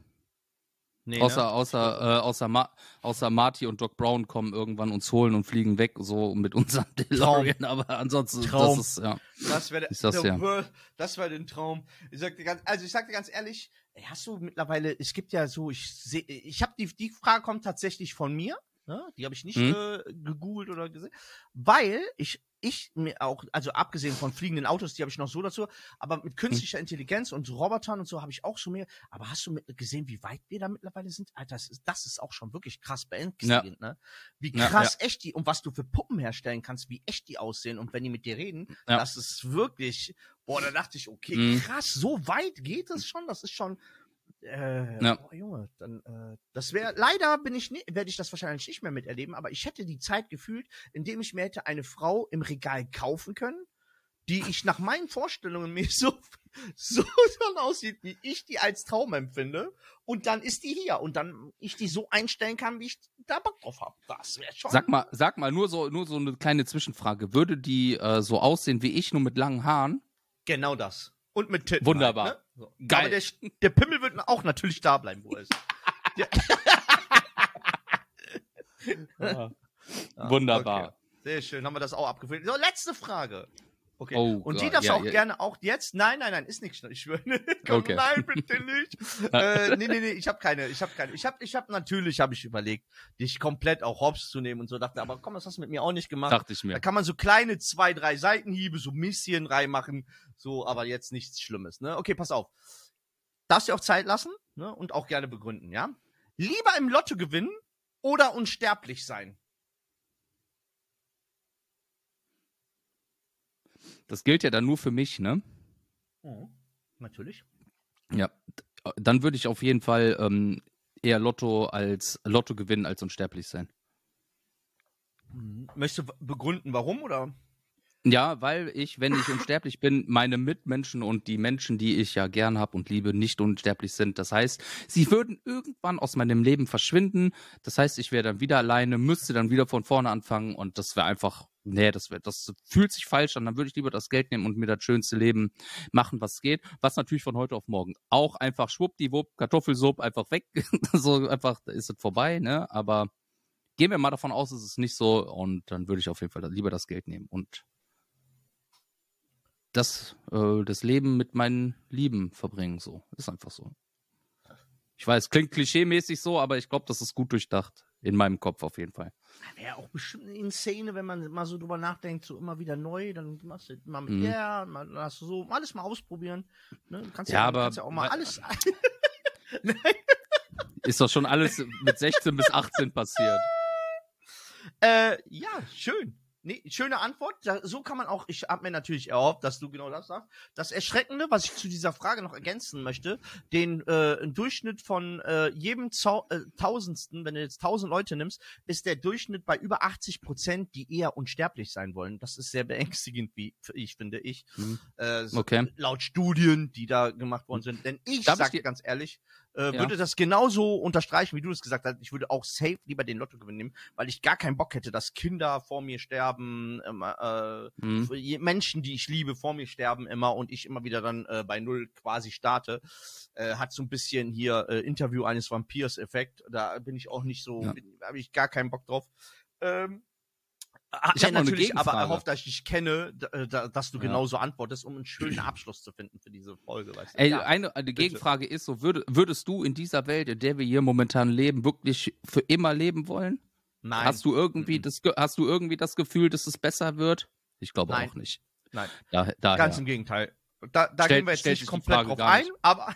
Nee, Außer, außer, äh, außer, Ma außer Marty und Doc Brown kommen irgendwann uns holen und fliegen weg, so mit unserem *laughs* DeLorean. Aber ansonsten, Traum. das ist, ja. Das wäre das der ja. Das wäre den Traum. Ich sag dir ganz, also ich sag dir ganz ehrlich, hast du mittlerweile, es gibt ja so, ich sehe, ich habe die, die Frage kommt tatsächlich von mir, ne? die habe ich nicht Mhm. äh, gegoogelt oder gesehen, weil ich ich mir auch, also abgesehen von fliegenden Autos, die habe ich noch so dazu, aber mit künstlicher Intelligenz und Robotern und so habe ich auch schon mehr. Aber hast du mit, gesehen, wie weit wir da mittlerweile sind? Alter, das ist, das ist auch schon wirklich krass beängstigend, ne? Wie Ja, krass echt die und was du für Puppen herstellen kannst, wie echt die aussehen und wenn die mit dir reden, Ja. das ist wirklich, boah, da dachte ich, okay, Mhm. krass, so weit geht es schon, das ist schon, äh, Ja. boah, Junge, dann, äh, das wäre, leider bin ich nicht, werde ich das wahrscheinlich nicht mehr miterleben, aber ich hätte die Zeit gefühlt, indem ich mir hätte eine Frau im Regal kaufen können, die ich nach meinen Vorstellungen mir *laughs* so so dann aussieht, wie ich die als Traum empfinde. Und dann ist die hier. Und dann ich die so einstellen kann, wie ich da Bock drauf habe. Das wäre schon. Sag mal, sag mal, nur so, nur so eine kleine Zwischenfrage. Würde die äh, so aussehen wie ich, nur mit langen Haaren? Genau das. Und mit Titten. Wunderbar. Halt, ne? So. Geil. Aber der, der Pimmel wird auch natürlich da bleiben, wo er ist. *laughs* *laughs* Ja. Wunderbar. Okay. Sehr schön, haben wir das auch abgefüllt. So, letzte Frage. Okay. Oh und die darfst ja, auch ja. gerne auch jetzt. Nein, nein, nein, ist nichts. Ich schwöre. *laughs* Komm, Okay. Nein, bitte nicht. *laughs* äh, nee, nee, nee, ich habe keine, ich habe keine. Ich habe ich habe natürlich habe ich überlegt, dich komplett auch hops zu nehmen und so dachte, aber komm, das hast du mit mir auch nicht gemacht. Dachte ich Da mir. kann man so kleine zwei, drei Seitenhiebe, so Misschen reinmachen, so, aber jetzt nichts Schlimmes, ne? Okay, pass auf. Darfst dir auch Zeit lassen, ne? Und auch gerne begründen, ja? Lieber im Lotto gewinnen oder unsterblich sein? Das gilt ja dann nur für mich, ne? Natürlich. Ja. Dann würde ich auf jeden Fall ähm, eher Lotto als Lotto gewinnen als unsterblich sein. Möchtest du begründen, warum oder? Ja, weil ich, wenn ich unsterblich bin, meine Mitmenschen und die Menschen, die ich ja gern habe und liebe, nicht unsterblich sind. Das heißt, sie würden irgendwann aus meinem Leben verschwinden. Das heißt, ich wäre dann wieder alleine, müsste dann wieder von vorne anfangen und das wäre einfach, nee, das wäre, das fühlt sich falsch an. Dann würde ich lieber das Geld nehmen und mir das schönste Leben machen, was geht. Was natürlich von heute auf morgen auch einfach schwuppdiwupp, Kartoffelsupp einfach weg. *laughs* so einfach ist es vorbei, ne? Aber gehen wir mal davon aus, es ist nicht so und dann würde ich auf jeden Fall lieber das Geld nehmen und das, äh, das Leben mit meinen Lieben verbringen. So. Ist einfach so. Ich weiß, klingt klischeemäßig so, aber ich glaube, das ist gut durchdacht. In meinem Kopf auf jeden Fall. Wäre auch bestimmt eine Szene, wenn man mal so drüber nachdenkt, so immer wieder neu, dann machst du mal mit Mhm. der, mal, dann hast du so, alles mal ausprobieren. Ne? Du kannst Ja, ja, aber- kannst ja auch mal alles. *laughs* Ist doch schon alles mit 16 bis 18 passiert. Äh, ja, schön. Nee, schöne Antwort. Da, so kann man auch, ich habe mir natürlich erhofft, dass du genau das sagst. Das Erschreckende, was ich zu dieser Frage noch ergänzen möchte, den äh, Durchschnitt von äh, jedem Zau äh, Tausendsten, wenn du jetzt tausend Leute nimmst, ist der Durchschnitt bei über 80 Prozent, die eher unsterblich sein wollen. Das ist sehr beängstigend, wie ich finde ich. Hm. Äh, so, Okay. Laut Studien, die da gemacht worden sind. Denn ich Darf ich sag dir- ganz ehrlich, äh, Ja. würde das genauso unterstreichen, wie du es gesagt hast. Ich würde auch safe lieber den Lottogewinn nehmen, weil ich gar keinen Bock hätte, dass Kinder vor mir sterben, äh, Hm. je- Menschen, die ich liebe, vor mir sterben immer und ich immer wieder dann äh, bei Null quasi starte. Äh, hat so ein bisschen hier äh, Interview eines Vampirs-Effekt. Da bin ich auch nicht so, Ja. habe ich gar keinen Bock drauf. Ähm, hab Ich mir hab noch eine natürlich aber erhofft, dass ich dich kenne, äh, da, dass du Ja. genauso antwortest, um einen schönen Abschluss zu finden für diese Folge. Weißt du? Ey, Ja. eine, eine Gegenfrage ist so, würde, würdest du in dieser Welt, in der wir hier momentan leben, wirklich für immer leben wollen? Nein. Hast du irgendwie Mhm. das, hast du irgendwie das Gefühl, dass es besser wird? Ich glaube Nein. auch nicht. Nein. Da, daher. Ganz im Gegenteil. Da, da Stellt- gehen wir jetzt nicht komplett drauf ein, aber,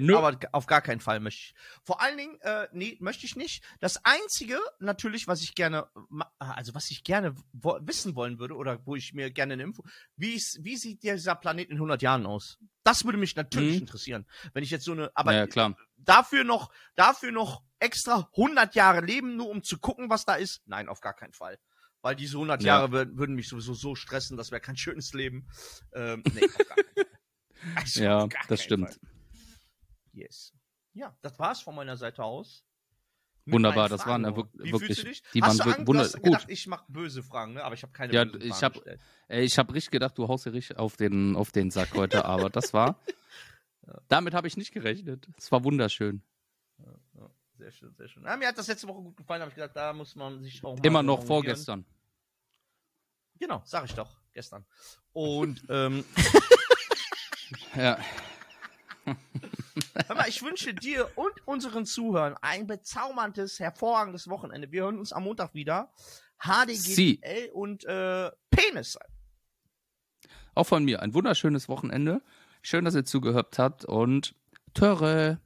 nee, Nö. aber auf gar keinen Fall möchte ich. Vor allen Dingen, äh, nee, möchte ich nicht. Das Einzige, natürlich, was ich gerne, ma- also was ich gerne wo, wissen wollen würde oder wo ich mir gerne eine Info, wie, ist, wie sieht dieser Planet in 100 Jahren aus? Das würde mich natürlich Mhm. interessieren. Wenn ich jetzt so eine, aber ja, klar. dafür noch, dafür noch extra 100 Jahre leben, nur um zu gucken, was da ist? Nein, auf gar keinen Fall. Weil diese 100 Ja. Jahre würden, würden mich sowieso so stressen, das wäre kein schönes Leben. Ähm, nee, auf gar keinen Fall. *laughs* Also Ja, das stimmt. Fall. Yes. Ja, das war's von meiner Seite aus. Wunderbar, das waren ja wirklich- fühlst du dich? die hast waren du wir- Angst, wunder- du hast gedacht, gut. ich mache böse Fragen, ne? aber ich habe keine Ja, bösen ich Fragen hab- gestellt. Ey, ich habe richtig gedacht, du haust hier richtig auf den, auf den Sack heute, *laughs* aber das war. Damit habe ich nicht gerechnet. Es war wunderschön. Ja, sehr schön, sehr schön. Mir hat das letzte Woche gut gefallen, habe ich gedacht, da muss man sich auch Immer noch vorgestern. Genau, sag ich doch, gestern. Und ähm, *laughs* Ja. *laughs* hör mal, ich wünsche dir und unseren Zuhörern ein bezauberndes, hervorragendes Wochenende. Wir hören uns am Montag wieder. HDGL und äh, Penis. Auch von mir ein wunderschönes Wochenende. Schön, dass ihr zugehört habt und Töre.